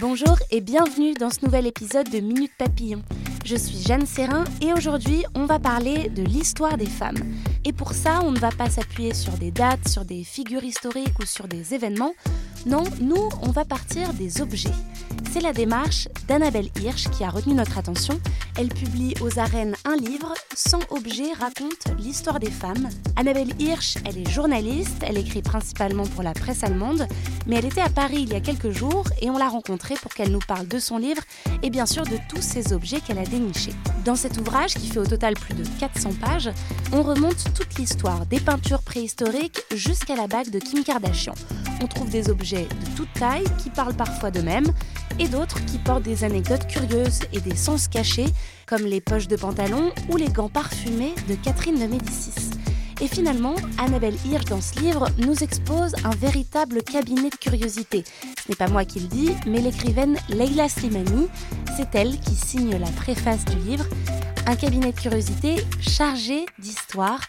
Bonjour et bienvenue dans ce nouvel épisode de Minute Papillon. Je suis Jeanne Serrin et aujourd'hui on va parler de l'histoire des femmes. Et pour ça, on ne va pas s'appuyer sur des dates, sur des figures historiques ou sur des événements. Non, nous, on va partir des objets. C'est la démarche d'Annabelle Hirsch qui a retenu notre attention. Elle publie aux arènes un livre, 100 objets raconte l'histoire des femmes. Annabelle Hirsch, elle est journaliste, elle écrit principalement pour la presse allemande, mais elle était à Paris il y a quelques jours et on l'a rencontrée pour qu'elle nous parle de son livre et bien sûr de tous ces objets qu'elle a dénichés. Dans cet ouvrage, qui fait au total plus de 400 pages, on remonte toute l'histoire des peintures préhistoriques jusqu'à la bague de Kim Kardashian. On trouve des objets de toute taille qui parlent parfois d'eux-mêmes et d'autres qui portent des anecdotes curieuses et des sens cachés, comme les poches de pantalon ou les gants parfumés de Catherine de Médicis. Et finalement, Annabelle Hirsch, dans ce livre, nous expose un véritable cabinet de curiosité. Ce n'est pas moi qui le dis, mais l'écrivaine Leila Slimani. C'est elle qui signe la préface du livre. Un cabinet de curiosité chargé d'histoire.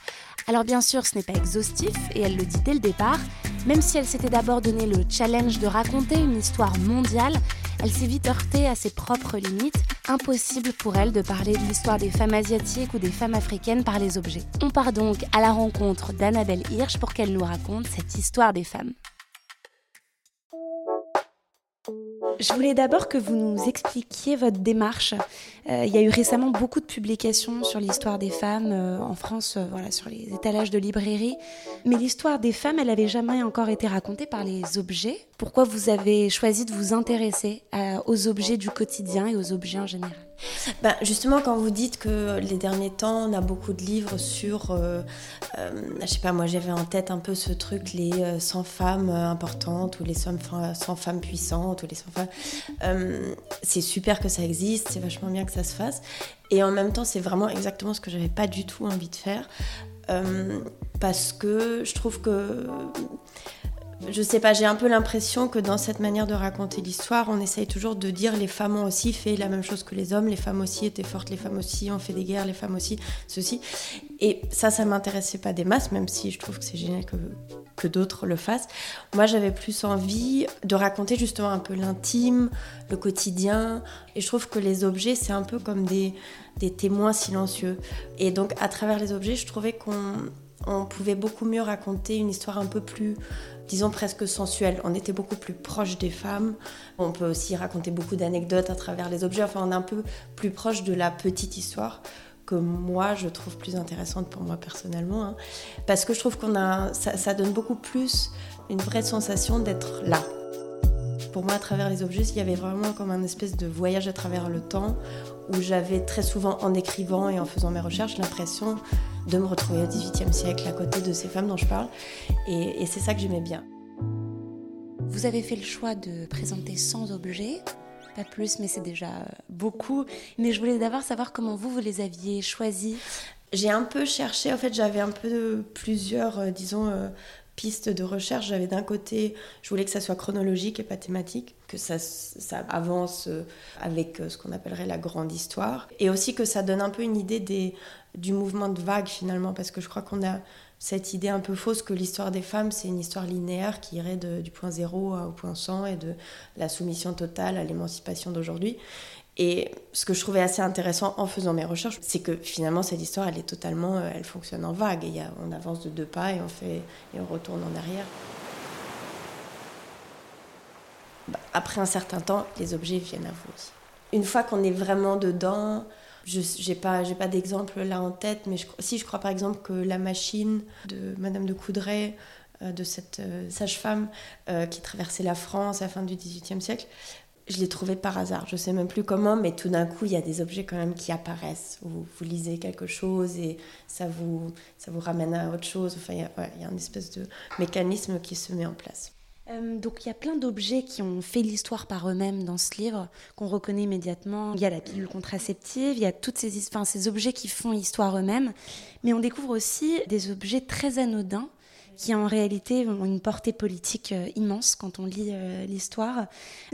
Alors bien sûr, ce n'est pas exhaustif, et elle le dit dès le départ, même si elle s'était d'abord donné le challenge de raconter une histoire mondiale, elle s'est vite heurtée à ses propres limites. Impossible pour elle de parler de l'histoire des femmes asiatiques ou des femmes africaines par les objets. On part donc à la rencontre d'Annabelle Hirsch pour qu'elle nous raconte cette histoire des femmes. Je voulais d'abord que vous nous expliquiez votre démarche. Euh, il y a eu récemment beaucoup de publications sur l'histoire des femmes euh, en France, euh, voilà, sur les étalages de librairie. Mais l'histoire des femmes, elle n'avait jamais encore été racontée par les objets. Pourquoi vous avez choisi de vous intéresser aux objets du quotidien et aux objets en général? Ben justement, quand vous dites que les derniers temps, on a beaucoup de livres sur, euh, euh, je sais pas, moi j'avais en tête un peu ce truc, les 100 femmes importantes ou les 100 femmes puissantes ou les 100 femmes. c'est super que ça existe, c'est vachement bien que ça se fasse. Et en même temps, c'est vraiment exactement ce que j'avais pas du tout envie de faire. parce que je trouve que je sais pas, j'ai un peu l'impression que dans cette manière de raconter l'histoire, on essaye toujours de dire les femmes ont aussi fait la même chose que les hommes, les femmes aussi étaient fortes, les femmes aussi ont fait des guerres, les femmes aussi ceci. Et ça, ça m'intéressait pas des masses, même si je trouve que c'est génial que, que d'autres le fassent. Moi, j'avais plus envie de raconter justement un peu l'intime, le quotidien. Et je trouve que les objets, c'est un peu comme des, des témoins silencieux. Et donc, à travers les objets, je trouvais qu'on on pouvait beaucoup mieux raconter une histoire un peu plus disons presque sensuelle. On était beaucoup plus proche des femmes. On peut aussi raconter beaucoup d'anecdotes à travers les objets. Enfin, on est un peu plus proche de la petite histoire que moi je trouve plus intéressante pour moi personnellement. Hein. Parce que je trouve qu'on a, ça, donne beaucoup plus une vraie sensation d'être là. Pour moi, à travers les objets, il y avait vraiment comme un espèce de voyage à travers le temps où j'avais très souvent, en écrivant et en faisant mes recherches, l'impression de me retrouver au XVIIIe siècle à côté de ces femmes dont je parle. Et, c'est ça que j'aimais bien. Vous avez fait le choix de présenter 100 objets, pas plus, mais c'est déjà beaucoup. Mais je voulais d'abord savoir comment vous, vous les aviez choisis. J'ai un peu cherché, en fait, j'avais un peu plusieurs, euh, disons, euh, pistes de recherche. J'avais d'un côté, je voulais que ça soit chronologique et pas thématique, que ça, ça avance euh, avec euh, ce qu'on appellerait la grande histoire, et aussi que ça donne un peu une idée des, du mouvement de vague finalement, parce que je crois qu'on a cette idée un peu fausse que l'histoire des femmes, c'est une histoire linéaire qui irait du point zéro au point 100 et de la soumission totale à l'émancipation d'aujourd'hui. Et ce que je trouvais assez intéressant en faisant mes recherches, c'est que finalement cette histoire, elle est totalement, euh, elle fonctionne en vague. Et on avance de deux pas et on fait et on retourne en arrière. Bah, après un certain temps, les objets viennent à vous aussi. Une fois qu'on est vraiment dedans, je n'ai pas, pas d'exemple là en tête, mais si je crois par exemple que la machine de Madame de Coudray, euh, de cette euh, sage-femme qui traversait la France à la fin du XVIIIe siècle, je l'ai trouvé par hasard. Je sais même plus comment, mais tout d'un coup, il y a des objets quand même qui apparaissent. Vous, vous lisez quelque chose et ça vous, ça vous ramène à autre chose. Enfin, il y, a, une espèce de mécanisme qui se met en place. Euh, donc il y a plein d'objets qui ont fait l'histoire par eux-mêmes dans ce livre, qu'on reconnaît immédiatement. Il y a la pilule contraceptive, il y a tous ces, ces objets qui font histoire eux-mêmes, mais on découvre aussi des objets très anodins qui en réalité ont une portée politique euh, immense quand on lit euh, l'histoire.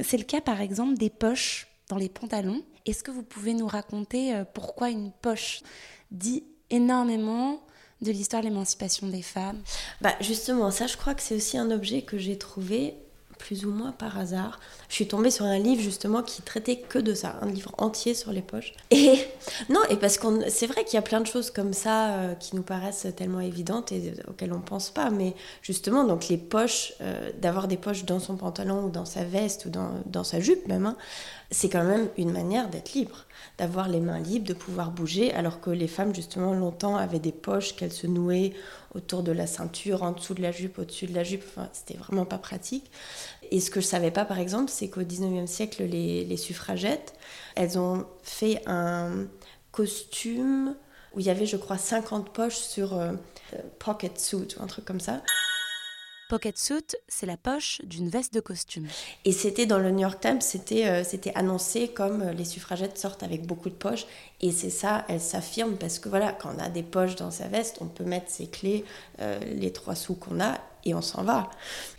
C'est le cas par exemple des poches dans les pantalons. Est-ce que vous pouvez nous raconter pourquoi une poche dit énormément de l'histoire de l'émancipation des femmes? Bah Justement, ça, je crois que c'est aussi un objet que j'ai trouvé plus ou moins par hasard. Je suis tombée sur un livre justement qui traitait que de ça, un livre entier sur les poches. Et non, et parce qu'on, c'est vrai qu'il y a plein de choses comme ça euh, qui nous paraissent tellement évidentes et auxquelles on pense pas, mais justement, donc les poches, euh, d'avoir des poches dans son pantalon ou dans sa veste ou dans, sa jupe même, hein, c'est quand même une manière d'être libre, d'avoir les mains libres, de pouvoir bouger, alors que les femmes, justement, longtemps avaient des poches qu'elles se nouaient autour de la ceinture, en dessous de la jupe, au-dessus de la jupe. Enfin, c'était vraiment pas pratique. Et ce que je savais pas, par exemple, c'est qu'au 19e siècle, les, les suffragettes, elles ont fait un costume où il y avait, je crois, 50 poches sur euh, pocket suit, ou un truc comme ça. Pocket suit, c'est la poche d'une veste de costume. Et c'était dans le New York Times, c'était euh, c'était annoncé comme euh, les suffragettes sortent avec beaucoup de poches. Et c'est ça, elles s'affirment parce que voilà, quand on a des poches dans sa veste, on peut mettre ses clés, euh, les trois sous qu'on a, et on s'en va.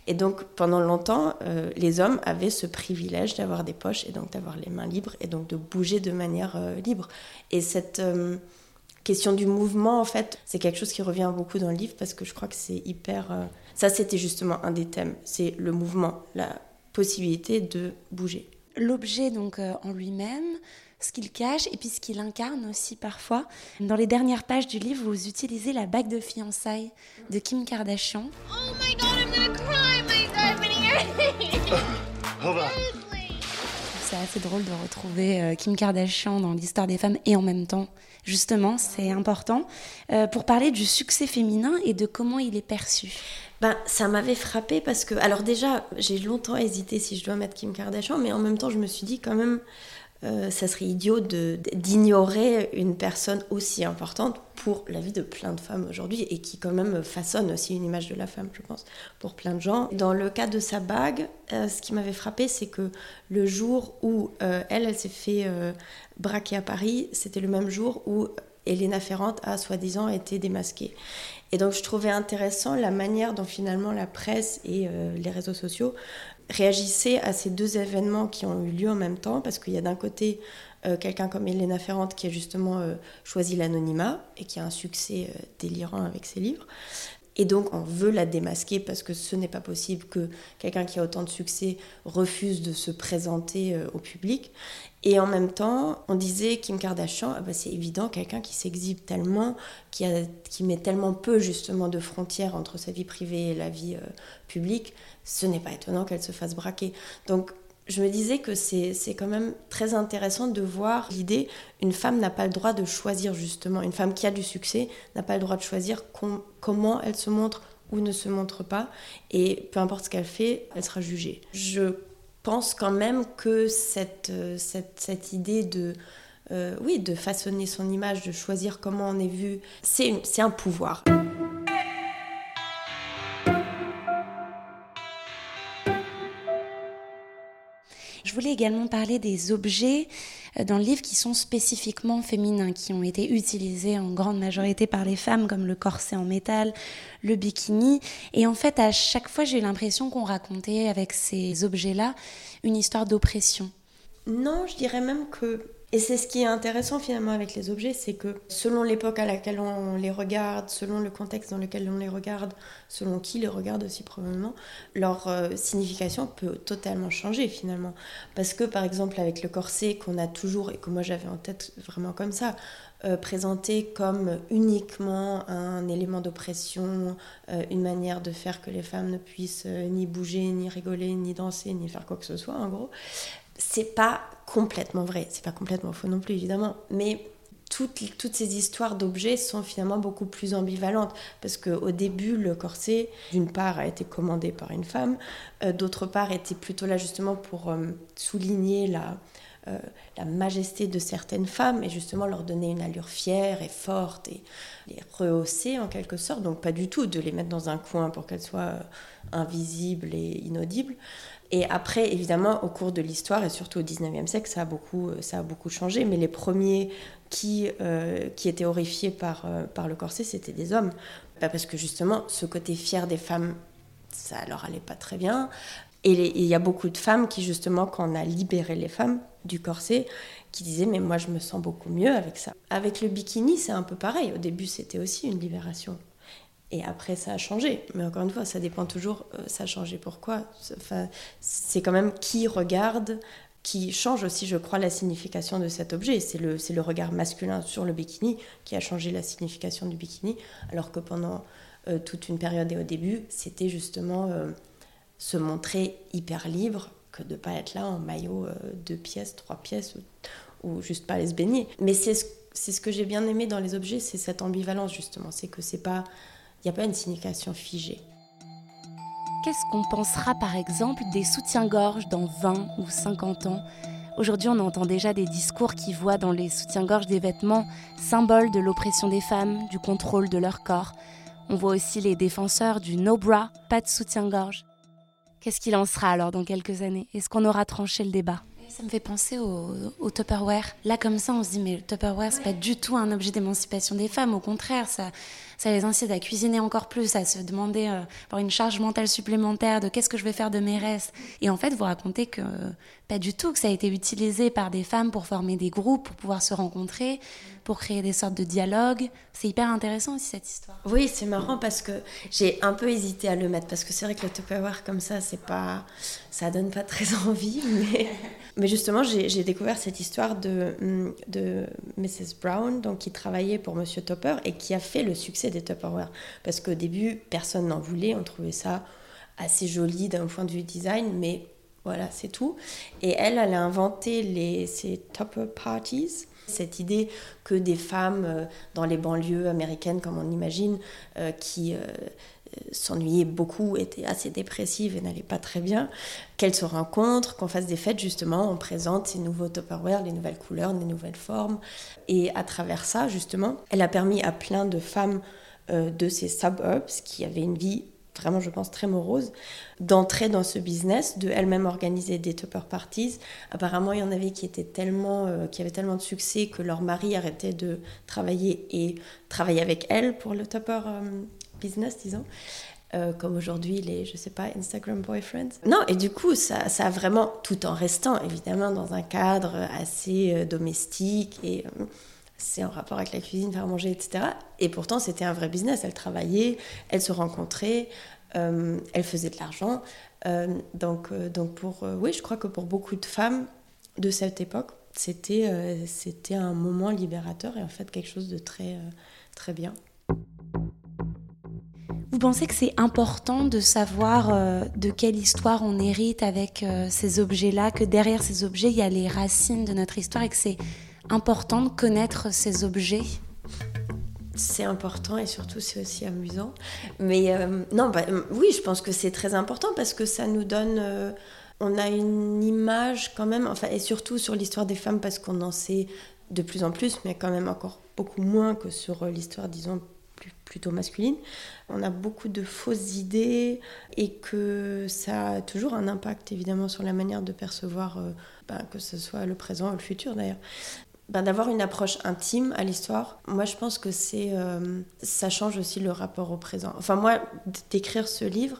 Et donc pendant longtemps, les hommes avaient ce privilège d'avoir des poches et donc d'avoir les mains libres et donc de bouger de manière libre. Et cette question du mouvement, en fait, c'est quelque chose qui revient beaucoup dans le livre parce que je crois que c'est hyper. Euh, ça, c'était justement un des thèmes. C'est le mouvement, la possibilité de bouger. L'objet, donc, euh, en lui-même, ce qu'il cache et puis ce qu'il incarne aussi parfois. Dans les dernières pages du livre, vous utilisez la bague de fiançailles de Kim Kardashian. Oh my god, I'm gonna cry, my on c'est assez drôle de retrouver euh, Kim Kardashian dans l'histoire des femmes et en même temps, justement, c'est important, euh, pour parler du succès féminin et de comment il est perçu. Ben, ça m'avait frappé parce que, alors déjà, j'ai longtemps hésité si je dois mettre Kim Kardashian, mais en même temps, je me suis dit quand même, euh, ça serait idiot d'ignorer une personne aussi importante pour la vie de plein de femmes aujourd'hui et qui quand même façonne aussi une image de la femme, je pense, pour plein de gens. Dans le cas de sa bague, euh, ce qui m'avait frappé, c'est que le jour où euh, elle, elle s'est fait braquer à Paris, c'était le même jour où Elena Ferrand a soi-disant été démasquée. Et donc je trouvais intéressant la manière dont finalement la presse et les réseaux sociaux réagissait à ces deux événements qui ont eu lieu en même temps, parce qu'il y a d'un côté euh, quelqu'un comme Elena Ferrand qui a justement euh, choisi l'anonymat et qui a un succès euh, délirant avec ses livres. Et donc on veut la démasquer parce que ce n'est pas possible que quelqu'un qui a autant de succès refuse de se présenter au public. Et en même temps, on disait Kim Kardashian, ah bah c'est évident, quelqu'un qui s'exhibe tellement, qui, met tellement peu justement de frontières entre sa vie privée et la vie publique, ce n'est pas étonnant qu'elle se fasse braquer. Donc je me disais que c'est quand même très intéressant de voir l'idée, une femme n'a pas le droit de choisir justement, une femme qui a du succès n'a pas le droit de choisir comment elle se montre ou ne se montre pas, et peu importe ce qu'elle fait, elle sera jugée. Je pense quand même que cette, cette, idée de... Euh, de façonner son image, de choisir comment on est vu, c'est un pouvoir. Voulais également parler des objets euh, dans le livre qui sont spécifiquement féminins, qui ont été utilisés en grande majorité par les femmes, comme le corset en métal, le bikini. Et en fait, à chaque fois, j'ai eu l'impression qu'on racontait avec ces objets-là une histoire d'oppression. Non, je dirais même que et c'est ce qui est intéressant finalement avec les objets, c'est que selon l'époque à laquelle on les regarde, selon le contexte dans lequel on les regarde, selon qui les regarde aussi probablement, leur euh, signification peut totalement changer finalement. Parce que par exemple avec le corset qu'on a toujours, et que moi j'avais en tête vraiment comme ça, euh, présenté comme uniquement un élément d'oppression, euh, une manière de faire que les femmes ne puissent ni bouger, ni rigoler, ni danser, ni faire quoi que ce soit en gros, c'est pas complètement vrai, c'est pas complètement faux non plus évidemment, mais toutes, toutes ces histoires d'objets sont finalement beaucoup plus ambivalentes parce qu'au début, le corset, d'une part, a été commandé par une femme, euh, d'autre part, était plutôt là justement pour euh, souligner la, euh, la majesté de certaines femmes et justement leur donner une allure fière et forte et les rehausser en quelque sorte. Donc pas du tout de les mettre dans un coin pour qu'elles soient invisibles et inaudibles. Et après, évidemment, au cours de l'histoire, et surtout au 19e siècle, ça a beaucoup, ça a beaucoup changé. Mais les premiers qui, euh, qui étaient horrifiés par, euh, par le corset, c'était des hommes. parce que justement, ce côté fier des femmes, ça leur allait pas très bien. Et il y a beaucoup de femmes qui, justement, quand on a libéré les femmes du corset, qui disaient Mais moi, je me sens beaucoup mieux avec ça. Avec le bikini, c'est un peu pareil. Au début, c'était aussi une libération. Et après, ça a changé. Mais encore une fois, ça dépend toujours, euh, ça a changé pourquoi. Enfin, c'est quand même qui regarde, qui change aussi, je crois, la signification de cet objet. C'est le, le regard masculin sur le bikini qui a changé la signification du bikini, alors que pendant euh, toute une période et au début, c'était justement euh, se montrer hyper libre que de ne pas être là en maillot deux pièces, trois pièces, ou, juste pas aller se baigner. Mais c'est ce, ce que j'ai bien aimé dans les objets, c'est cette ambivalence justement. C'est que c'est pas il n'y a pas une signification figée. Qu'est-ce qu'on pensera par exemple des soutiens-gorge dans 20 ou 50 ans? Aujourd'hui, on entend déjà des discours qui voient dans les soutiens-gorge des vêtements symboles de l'oppression des femmes, du contrôle de leur corps. On voit aussi les défenseurs du no bra, pas de soutien-gorge. Qu'est-ce qu'il en sera alors dans quelques années? Est-ce qu'on aura tranché le débat? Ça me fait penser au, au, Tupperware. Là, comme ça, on se dit, mais le Tupperware, c'est pas du tout un objet d'émancipation des femmes. Au contraire, ça, ça les incite à cuisiner encore plus, à se demander, euh, avoir une charge mentale supplémentaire de qu'est-ce que je vais faire de mes restes. Et en fait, vous racontez que pas du tout, que ça a été utilisé par des femmes pour former des groupes, pour pouvoir se rencontrer, pour créer des sortes de dialogues. C'est hyper intéressant aussi cette histoire. Oui, c'est marrant parce que j'ai un peu hésité à le mettre parce que c'est vrai que le Tupperware comme ça, c'est pas, ça donne pas très envie, mais, mais justement, j'ai découvert cette histoire de, Mrs. Brown, donc qui travaillait pour Monsieur Topper et qui a fait le succès des Tupperware. Parce qu'au début, personne n'en voulait, on trouvait ça assez joli d'un point de vue design, mais voilà, c'est tout. Et elle, elle a inventé ces Tupper Parties. Cette idée que des femmes euh, dans les banlieues américaines, comme on imagine, euh, qui euh, s'ennuyaient beaucoup, étaient assez dépressives et n'allaient pas très bien, qu'elles se rencontrent, qu'on fasse des fêtes justement, on présente ces nouveaux Tupperware, les nouvelles couleurs, les nouvelles formes. Et à travers ça, justement, elle a permis à plein de femmes euh, de ces suburbs qui avaient une vie vraiment, je pense, très morose, d'entrer dans ce business, de elle-même organiser des tupper parties. Apparemment, il y en avait qui étaient tellement, euh, qui avaient tellement de succès que leur mari arrêtait de travailler et travaillait avec elle pour le tupper euh, business, disons. comme aujourd'hui les, je sais pas, Instagram boyfriends. Non, et du coup, ça, ça a vraiment, tout en restant évidemment dans un cadre assez domestique et c'est en rapport avec la cuisine, faire manger, etc. Et pourtant, c'était un vrai business. Elle travaillait, elle se rencontrait, euh, elle faisait de l'argent. Euh, donc, euh, donc pour, oui, je crois que pour beaucoup de femmes de cette époque, c'était c'était un moment libérateur et en fait quelque chose de très, très bien. Vous pensez que c'est important de savoir de quelle histoire on hérite avec ces objets-là, que derrière ces objets, il y a les racines de notre histoire et que c'est important de connaître ces objets? C'est important et surtout c'est aussi amusant. Mais euh, non, bah, euh, oui, je pense que c'est très important parce que ça nous donne, euh, on a une image quand même, enfin et surtout sur l'histoire des femmes parce qu'on en sait de plus en plus, mais quand même encore beaucoup moins que sur l'histoire, disons plutôt masculine. On a beaucoup de fausses idées et que ça a toujours un impact évidemment sur la manière de percevoir, bah, que ce soit le présent ou le futur d'ailleurs ben, d'avoir une approche intime à l'histoire. Moi, je pense que euh, ça change aussi le rapport au présent. Enfin, moi, d'écrire ce livre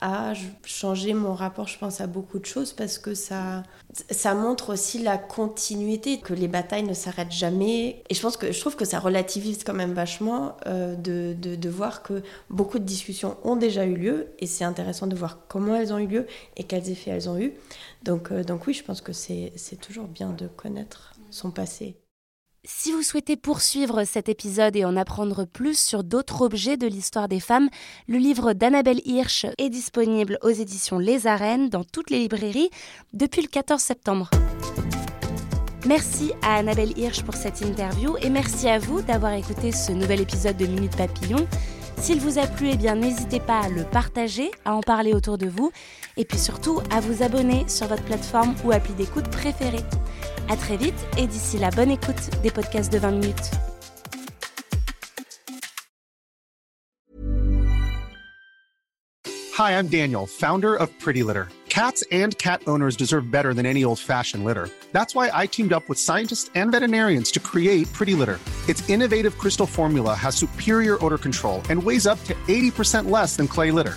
a changé mon rapport, je pense, à beaucoup de choses parce que ça, ça montre aussi la continuité, que les batailles ne s'arrêtent jamais. Et je pense que je trouve que ça relativise quand même vachement euh, de, de, voir que beaucoup de discussions ont déjà eu lieu et c'est intéressant de voir comment elles ont eu lieu et quels effets elles ont eu. Donc, euh, donc oui, je pense que c'est toujours bien de connaître son passé. Si vous souhaitez poursuivre cet épisode et en apprendre plus sur d'autres objets de l'histoire des femmes, le livre d'Annabelle Hirsch est disponible aux éditions Les Arènes dans toutes les librairies depuis le 14 septembre. Merci à Annabelle Hirsch pour cette interview et merci à vous d'avoir écouté ce nouvel épisode de Minute Papillon. S'il vous a plu, eh bien n'hésitez pas à le partager, à en parler autour de vous et puis surtout à vous abonner sur votre plateforme ou appli d'écoute préférée. À très vite et d'ici là, bonne écoute des podcasts de 20 minutes. Hi, I'm Daniel, founder of Pretty Litter. Cats and cat owners deserve better than any old-fashioned litter. That's why I teamed up with scientists and veterinarians to create Pretty Litter. Its innovative crystal formula has superior odor control and weighs up to 80% less than clay litter.